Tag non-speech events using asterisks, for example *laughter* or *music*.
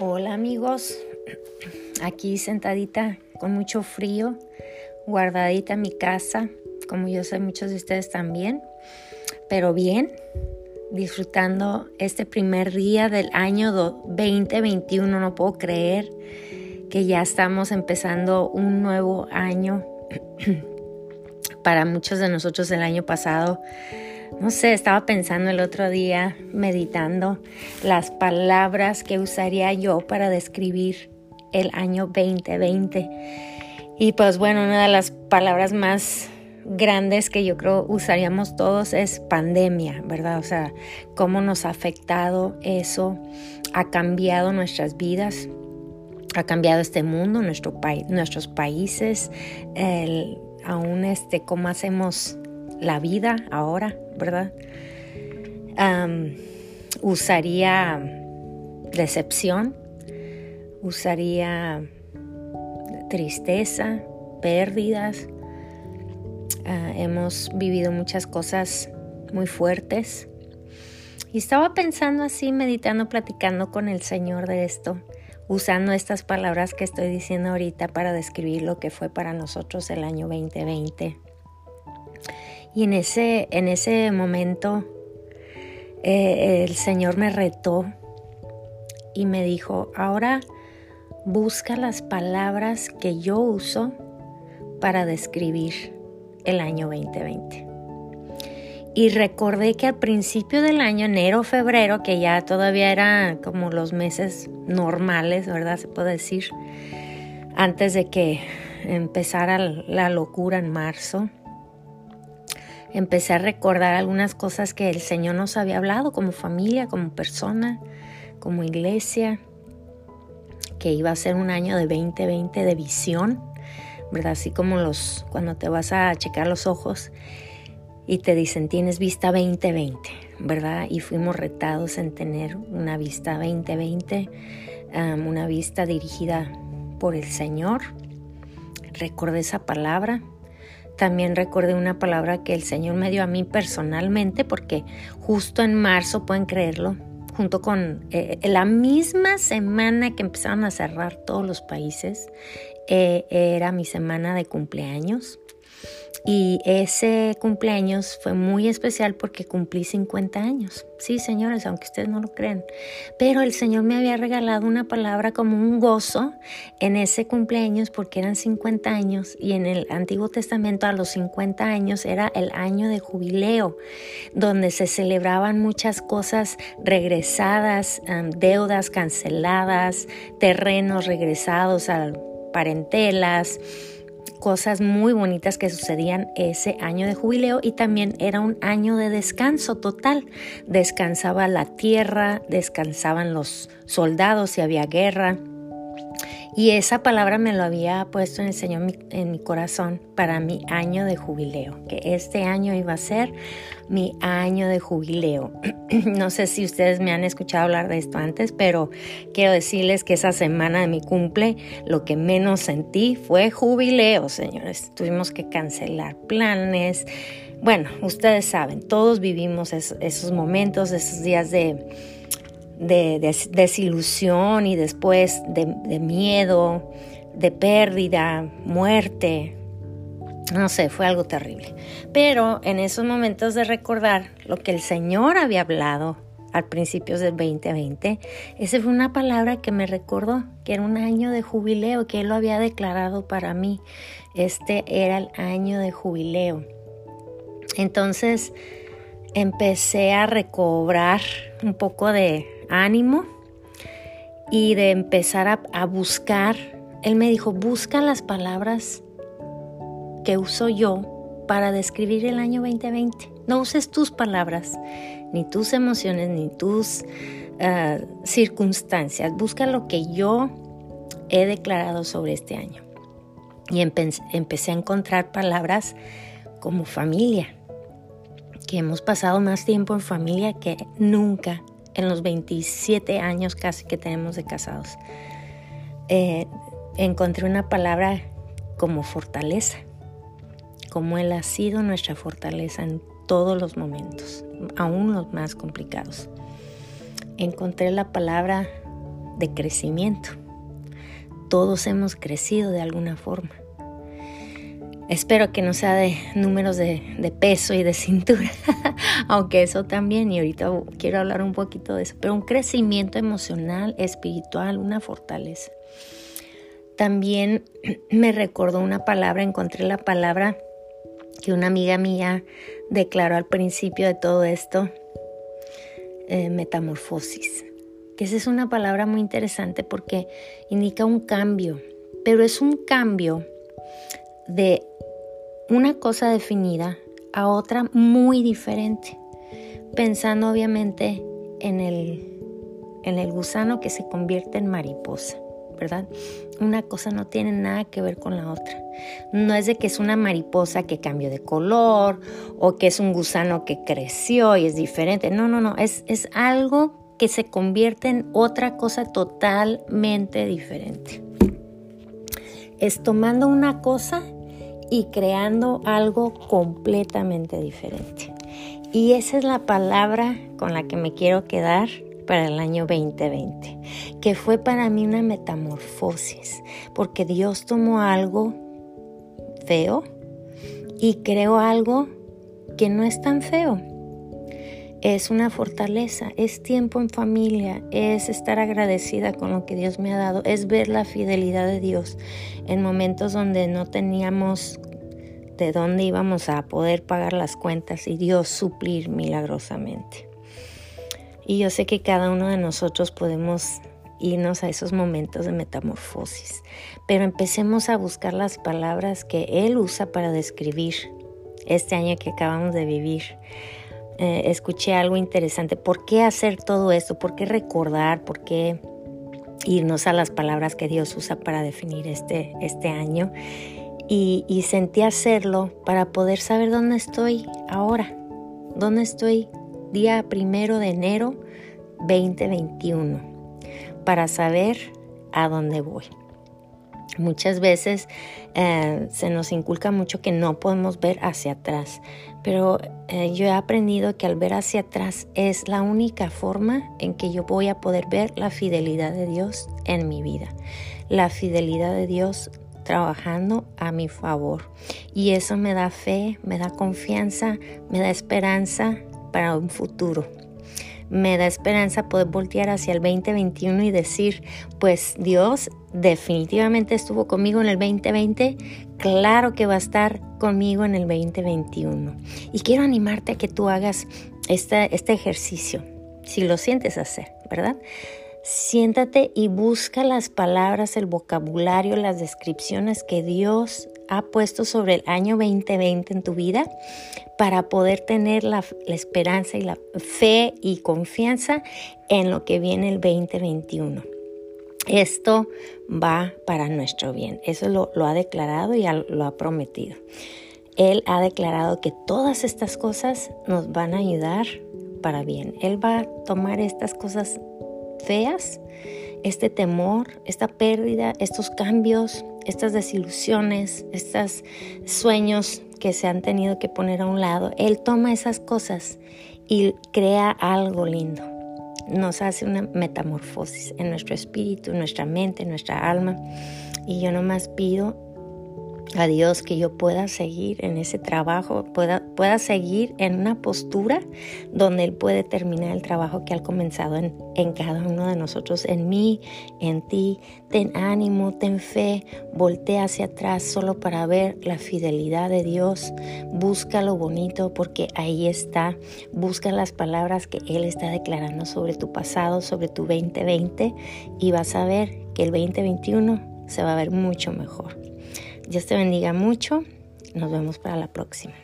Hola amigos, aquí sentadita con mucho frío, guardadita en mi casa, como yo sé muchos de ustedes también, pero bien, disfrutando este primer día del año 2021, no puedo creer que ya estamos empezando un nuevo año. *clears throat* Para muchos de nosotros el año pasado no sé, estaba pensando el otro día, meditando las palabras que usaría yo para describir el año 2020. Y pues bueno, una de las palabras más grandes que yo creo usaríamos todos es pandemia, ¿verdad? O sea, cómo nos ha afectado eso, ha cambiado nuestras vidas, ha cambiado este mundo, nuestro país, nuestros países, el, aún este, cómo hacemos la vida ahora, ¿verdad? usaría decepción, usaría tristeza, pérdidas. Ah, hemos vivido muchas cosas muy fuertes. Y estaba pensando así, meditando, platicando con el Señor de esto, usando estas palabras que estoy diciendo ahorita para describir lo que fue para nosotros el año 2020. Y en ese, en ese momento eh, el Señor me retó y me dijo, ahora busca las palabras que yo uso para describir el año 2020. Y recordé que al principio del año, enero, febrero, que ya todavía eran como los meses normales, ¿verdad? Se puede decir, antes de que empezara la locura en marzo, empecé a recordar algunas cosas que el Señor nos había hablado como familia, como persona, como iglesia, que iba a ser un año de 2020 de visión, ¿verdad? Así como los cuando te vas a checar los ojos y te dicen tienes vista 2020, ¿verdad? Y fuimos retados en tener una vista 2020, una vista dirigida por el Señor. Recordé esa palabra también recordé una palabra que el Señor me dio a mí personalmente, porque justo en marzo, pueden creerlo, junto con eh, la misma semana que empezaron a cerrar todos los países, eh, era mi semana de cumpleaños. Y ese cumpleaños fue muy especial porque cumplí 50 años. Sí, señores, aunque ustedes no lo crean. Pero el Señor me había regalado una palabra como un gozo en ese cumpleaños porque eran 50 años y en el Antiguo Testamento a los 50 años era el año de jubileo, donde se celebraban muchas cosas regresadas, deudas canceladas, terrenos regresados a parentelas cosas muy bonitas que sucedían ese año de jubileo y también era un año de descanso total. Descansaba la tierra, descansaban los soldados si había guerra. Y esa palabra me lo había puesto en el Señor en mi corazón para mi año de jubileo, que este año iba a ser mi año de jubileo. *clears throat* no sé si ustedes me han escuchado hablar de esto antes, pero quiero decirles que esa semana de mi cumple lo que menos sentí fue jubileo, señores. Tuvimos que cancelar planes. Bueno, ustedes saben, todos vivimos esos momentos, esos días de de, desilusión y después de, miedo, de pérdida, muerte. No sé, fue algo terrible. Pero en esos momentos de recordar lo que el Señor había hablado al principios del 2020, esa fue una palabra que me recordó que era un año de jubileo, que Él lo había declarado para mí. Este era el año de jubileo. Entonces empecé a recobrar un poco de ánimo y de empezar a, buscar. Él me dijo, busca las palabras que uso yo para describir el año 2020. No uses tus palabras, ni tus emociones, ni tus ah, circunstancias. Busca lo que yo he declarado sobre este año. Y empecé a encontrar palabras como familia, que hemos pasado más tiempo en familia que nunca en los 27 años casi que tenemos de casados. Eh, encontré una palabra como fortaleza, como Él ha sido nuestra fortaleza en todos los momentos, aún los más complicados. Encontré la palabra de crecimiento. Todos hemos crecido de alguna forma. Espero que no sea de números de, peso y de cintura, *laughs* aunque eso también, y ahorita quiero hablar un poquito de eso, pero un crecimiento emocional, espiritual, una fortaleza. También *clears throat* me recordó una palabra, encontré la palabra que una amiga mía declaró al principio de todo esto, eh, metamorfosis. Que esa es una palabra muy interesante porque indica un cambio, pero es un cambio de una cosa definida a otra muy diferente, pensando obviamente en el, en el gusano que se convierte en mariposa. ¿verdad? Una cosa no tiene nada que ver con la otra. No es de que es una mariposa que cambió de color o que es un gusano que creció y es diferente. No, no, no, es, es algo que se convierte en otra cosa totalmente diferente. Es tomando una cosa y creando algo completamente diferente. Y esa es la palabra con la que me quiero quedar para el año 2020, que fue para mí una metamorfosis, porque Dios tomó algo feo y creó algo que no es tan feo. Es una fortaleza, es tiempo en familia, es estar agradecida con lo que Dios me ha dado, es ver la fidelidad de Dios en momentos donde no teníamos de dónde íbamos a poder pagar las cuentas y Dios suplir milagrosamente. Y yo sé que cada uno de nosotros podemos irnos a esos momentos de metamorfosis, pero empecemos a buscar las palabras que Él usa para describir este año que acabamos de vivir. Eh, escuché algo interesante. ¿Por qué hacer todo esto? ¿Por qué recordar? ¿Por qué irnos a las palabras que Dios usa para definir este, este año? Y, y sentí hacerlo para poder saber dónde estoy ahora, dónde estoy día primero de enero 2021 para saber a dónde voy. Muchas veces eh, se nos inculca mucho que no podemos ver hacia atrás, pero eh, yo he aprendido que al ver hacia atrás es la única forma en que yo voy a poder ver la fidelidad de Dios en mi vida, la fidelidad de Dios trabajando a mi favor. Y eso me da fe, me da confianza, me da esperanza para un futuro. Me da esperanza poder voltear hacia el 2021 y decir, pues Dios definitivamente estuvo conmigo en el 2020, claro que va a estar conmigo en el 2021. Y quiero animarte a que tú hagas este, este ejercicio, si lo sientes hacer, ¿verdad? Siéntate y busca las palabras, el vocabulario, las descripciones que Dios ha puesto sobre el año 2020 en tu vida para poder tener la, esperanza y la fe y confianza en lo que viene el 2021. Esto va para nuestro bien. Eso lo, ha declarado y lo ha prometido. Él ha declarado que todas estas cosas nos van a ayudar para bien. Él va a tomar estas cosas feas, este temor, esta pérdida, estos cambios, estas desilusiones, estos sueños que se han tenido que poner a un lado. Él toma esas cosas y crea algo lindo. Nos hace una metamorfosis en nuestro espíritu, en nuestra mente, en nuestra alma. Y yo nomás pido a Dios que yo pueda seguir en ese trabajo, pueda, pueda seguir en una postura donde Él puede terminar el trabajo que ha comenzado en, en cada uno de nosotros, en mí, en ti. Ten ánimo, ten fe, voltea hacia atrás solo para ver la fidelidad de Dios. Busca lo bonito porque ahí está. Busca las palabras que Él está declarando sobre tu pasado, sobre tu 2020 y vas a ver que el 2021 se va a ver mucho mejor. Dios te bendiga mucho. Nos vemos para la próxima.